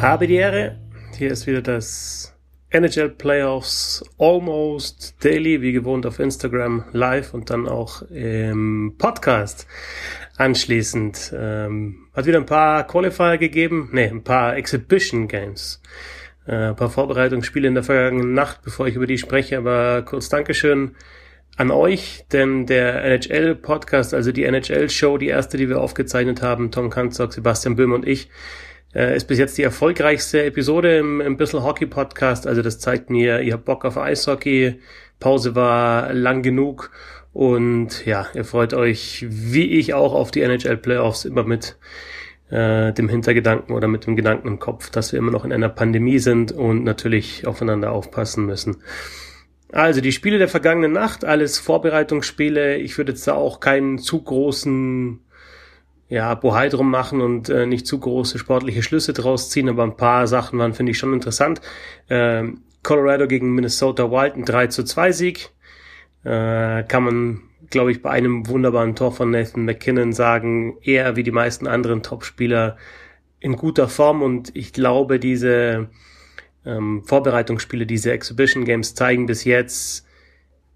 Habe die Ehre. Hier ist wieder das NHL Playoffs Almost Daily, wie gewohnt auf Instagram live und dann auch im Podcast anschließend. Ähm, hat wieder ein paar Qualifier gegeben, ne, ein paar Exhibition Games. Äh, ein paar Vorbereitungsspiele in der vergangenen Nacht, bevor ich über die spreche, aber kurz Dankeschön an euch, denn der NHL-Podcast, also die NHL-Show, die erste, die wir aufgezeichnet haben, Tom Kanzog, Sebastian Böhm und ich, äh, ist bis jetzt die erfolgreichste Episode im, im Bissl Hockey Podcast. Also das zeigt mir, ihr habt Bock auf Eishockey. Pause war lang genug und ja, ihr freut euch, wie ich auch, auf die NHL Playoffs immer mit äh, dem Hintergedanken oder mit dem Gedanken im Kopf, dass wir immer noch in einer Pandemie sind und natürlich aufeinander aufpassen müssen. Also die Spiele der vergangenen Nacht, alles Vorbereitungsspiele. Ich würde jetzt da auch keinen zu großen ja, Bohai drum machen und äh, nicht zu große sportliche Schlüsse draus ziehen, aber ein paar Sachen waren, finde ich, schon interessant. Ähm, Colorado gegen Minnesota Wild, ein 3 zu 2 Sieg. Äh, kann man, glaube ich, bei einem wunderbaren Tor von Nathan McKinnon sagen, eher wie die meisten anderen Topspieler in guter Form und ich glaube, diese ähm, Vorbereitungsspiele, diese Exhibition Games zeigen bis jetzt,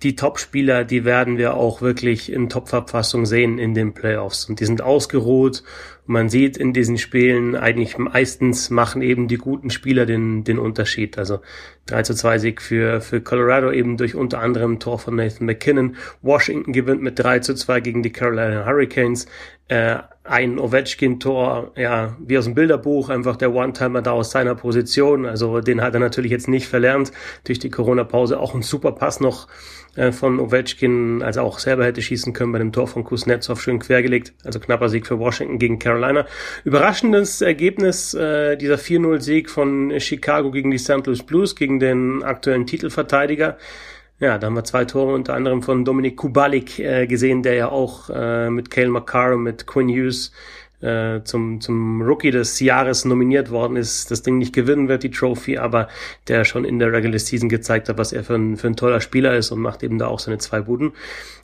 die Top-Spieler, die werden wir auch wirklich in Top-Verfassung sehen in den Playoffs. Und die sind ausgeruht. Man sieht in diesen Spielen eigentlich meistens machen eben die guten Spieler den, den Unterschied. Also 3 zu 2 Sieg für, für Colorado eben durch unter anderem Tor von Nathan McKinnon. Washington gewinnt mit 3 zu 2 gegen die Carolina Hurricanes. Äh, ein Ovechkin-Tor, ja, wie aus dem Bilderbuch, einfach der One-Timer da aus seiner Position. Also den hat er natürlich jetzt nicht verlernt durch die Corona-Pause. Auch ein super Pass noch äh, von Ovechkin, als er auch selber hätte schießen können bei dem Tor von Kuznetsov, schön quergelegt. Also knapper Sieg für Washington gegen Carolina. Überraschendes Ergebnis, äh, dieser 4-0-Sieg von Chicago gegen die St. Louis Blues, gegen den aktuellen Titelverteidiger. Ja, da haben wir zwei Tore unter anderem von Dominik Kubalik äh, gesehen, der ja auch äh, mit Cale McCarr und mit Quinn Hughes äh, zum, zum Rookie des Jahres nominiert worden ist, das Ding nicht gewinnen wird, die Trophy, aber der schon in der Regular Season gezeigt hat, was er für ein, für ein toller Spieler ist und macht eben da auch seine zwei Buden.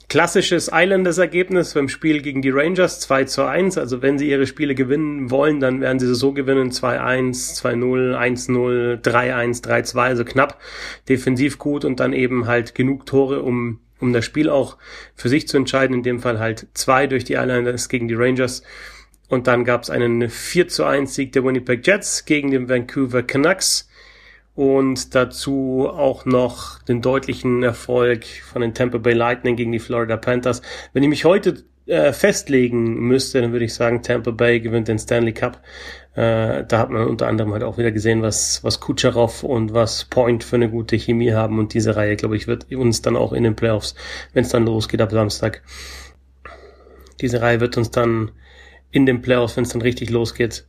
Klassisches Islanders-Ergebnis beim Spiel gegen die Rangers 2 zu 1. Also wenn sie ihre Spiele gewinnen wollen, dann werden sie sie so gewinnen 2-1, 2-0, 1-0, 3-1, 3-2, also knapp, defensiv gut und dann eben halt genug Tore, um um das Spiel auch für sich zu entscheiden. In dem Fall halt zwei durch die Islanders gegen die Rangers. Und dann gab es einen 4 zu 1 Sieg der Winnipeg Jets gegen den Vancouver Canucks. Und dazu auch noch den deutlichen Erfolg von den Tampa Bay Lightning gegen die Florida Panthers. Wenn ich mich heute äh, festlegen müsste, dann würde ich sagen, Tampa Bay gewinnt den Stanley Cup. Äh, da hat man unter anderem halt auch wieder gesehen, was, was Kucherov und was Point für eine gute Chemie haben. Und diese Reihe, glaube ich, wird uns dann auch in den Playoffs, wenn es dann losgeht ab Samstag, diese Reihe wird uns dann in den Playoffs, wenn es dann richtig losgeht,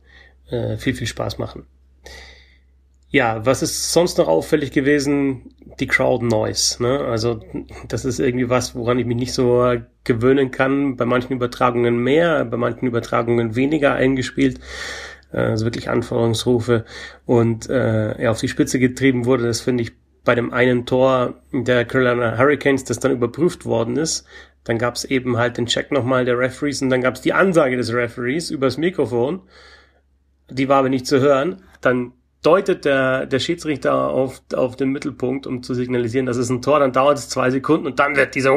äh, viel, viel Spaß machen. Ja, was ist sonst noch auffällig gewesen? Die Crowd Noise. Ne? Also das ist irgendwie was, woran ich mich nicht so gewöhnen kann. Bei manchen Übertragungen mehr, bei manchen Übertragungen weniger eingespielt. Also wirklich Anforderungsrufe und äh, ja, auf die Spitze getrieben wurde. Das finde ich bei dem einen Tor der Carolina Hurricanes, das dann überprüft worden ist, dann gab's eben halt den Check nochmal der Referees und dann gab's die Ansage des Referees übers Mikrofon. Die war aber nicht zu hören. Dann deutet der, der Schiedsrichter auf, auf den Mittelpunkt, um zu signalisieren, das ist ein Tor, dann dauert es zwei Sekunden und dann wird dieser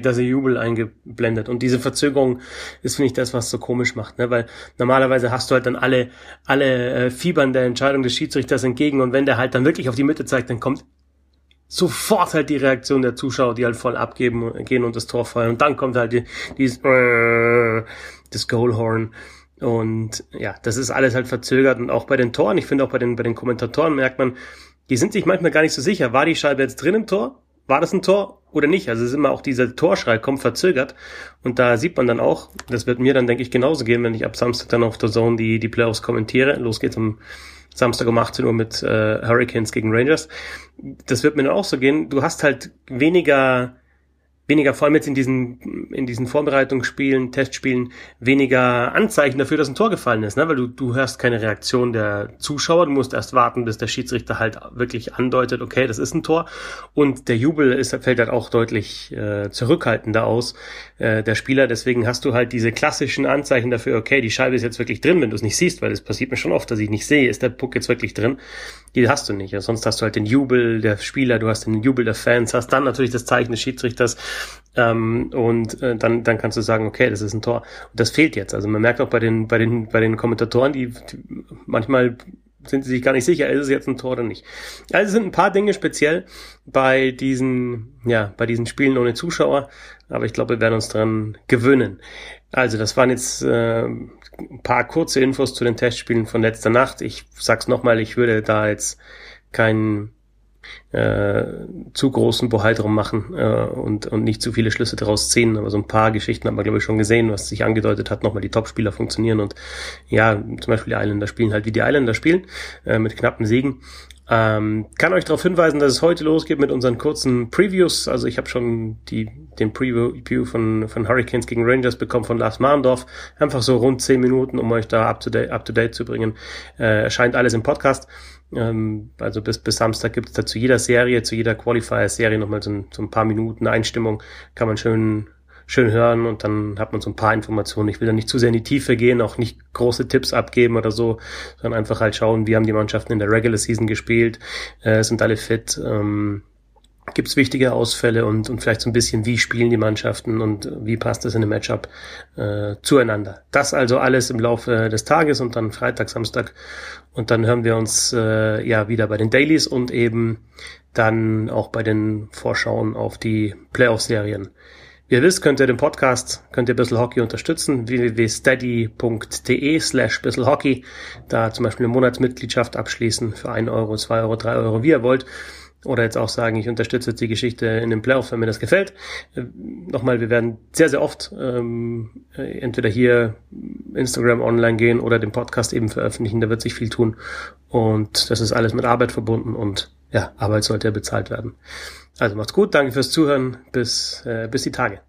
dieser Jubel eingeblendet. Und diese Verzögerung ist, finde ich, das, was so komisch macht, ne? weil normalerweise hast du halt dann alle, alle äh, Fiebern der Entscheidung des Schiedsrichters entgegen und wenn der halt dann wirklich auf die Mitte zeigt, dann kommt sofort halt die Reaktion der Zuschauer, die halt voll abgeben, gehen und das Tor feuern. Und dann kommt halt die, dieses, äh, das Goalhorn. Und ja, das ist alles halt verzögert. Und auch bei den Toren, ich finde auch bei den, bei den Kommentatoren merkt man, die sind sich manchmal gar nicht so sicher. War die Scheibe jetzt drin im Tor? War das ein Tor oder nicht? Also es ist immer auch dieser Torschrei kommt verzögert. Und da sieht man dann auch, das wird mir dann, denke ich, genauso gehen, wenn ich ab Samstag dann auf der Zone die, die Playoffs kommentiere. Los geht's um Samstag um 18 Uhr mit äh, Hurricanes gegen Rangers. Das wird mir dann auch so gehen. Du hast halt weniger weniger, vor allem jetzt in diesen, in diesen Vorbereitungsspielen, Testspielen, weniger Anzeichen dafür, dass ein Tor gefallen ist, ne? weil du, du hörst keine Reaktion der Zuschauer, du musst erst warten, bis der Schiedsrichter halt wirklich andeutet, okay, das ist ein Tor. Und der Jubel ist, fällt halt auch deutlich äh, zurückhaltender aus, äh, der Spieler, deswegen hast du halt diese klassischen Anzeichen dafür, okay, die Scheibe ist jetzt wirklich drin, wenn du es nicht siehst, weil es passiert mir schon oft, dass ich nicht sehe, ist der Puck jetzt wirklich drin, die hast du nicht, sonst hast du halt den Jubel der Spieler, du hast den Jubel der Fans, hast dann natürlich das Zeichen des Schiedsrichters, ähm, und äh, dann, dann kannst du sagen, okay, das ist ein Tor. Und das fehlt jetzt. Also man merkt auch bei den, bei den, bei den Kommentatoren, die, die manchmal sind sie sich gar nicht sicher, ist es jetzt ein Tor oder nicht. Also es sind ein paar Dinge speziell bei diesen, ja, bei diesen Spielen ohne Zuschauer, aber ich glaube, wir werden uns dran gewöhnen. Also das waren jetzt äh, ein paar kurze Infos zu den Testspielen von letzter Nacht. Ich sag's nochmal, ich würde da jetzt keinen äh, zu großen Bohai drum machen äh, und, und nicht zu viele Schlüsse daraus ziehen. Aber so ein paar Geschichten haben wir, glaube ich, schon gesehen, was sich angedeutet hat, nochmal die Topspieler funktionieren und ja, zum Beispiel die Isländer spielen halt wie die Isländer spielen, äh, mit knappen Siegen. Ähm, kann euch darauf hinweisen, dass es heute losgeht mit unseren kurzen Previews. Also ich habe schon die, den Preview von, von Hurricanes gegen Rangers bekommen von Lars Marendorf. Einfach so rund zehn Minuten, um euch da up to date, up to date zu bringen. Äh, erscheint alles im Podcast. Ähm, also bis, bis Samstag gibt es da zu jeder Serie, zu jeder Qualifier-Serie nochmal so so ein paar Minuten Einstimmung. Kann man schön schön hören und dann hat man so ein paar Informationen. Ich will da nicht zu sehr in die Tiefe gehen, auch nicht große Tipps abgeben oder so, sondern einfach halt schauen, wie haben die Mannschaften in der Regular Season gespielt, äh, sind alle fit, ähm, gibt es wichtige Ausfälle und, und vielleicht so ein bisschen, wie spielen die Mannschaften und wie passt das in einem Matchup äh, zueinander. Das also alles im Laufe des Tages und dann Freitag, Samstag und dann hören wir uns äh, ja wieder bei den Dailies und eben dann auch bei den Vorschauen auf die Playoff-Serien. Wie ihr wisst, könnt ihr den Podcast, könnt ihr Bissl Hockey unterstützen, www.steady.de slash bisselhockey. Da zum Beispiel eine Monatsmitgliedschaft abschließen für 1 Euro, 2 Euro, 3 Euro, wie ihr wollt. Oder jetzt auch sagen, ich unterstütze jetzt die Geschichte in den Playoffs, wenn mir das gefällt. Äh, nochmal, wir werden sehr, sehr oft ähm, entweder hier Instagram online gehen oder den Podcast eben veröffentlichen. Da wird sich viel tun. Und das ist alles mit Arbeit verbunden und ja, Arbeit sollte ja bezahlt werden. Also macht's gut, danke fürs Zuhören, bis, äh, bis die Tage.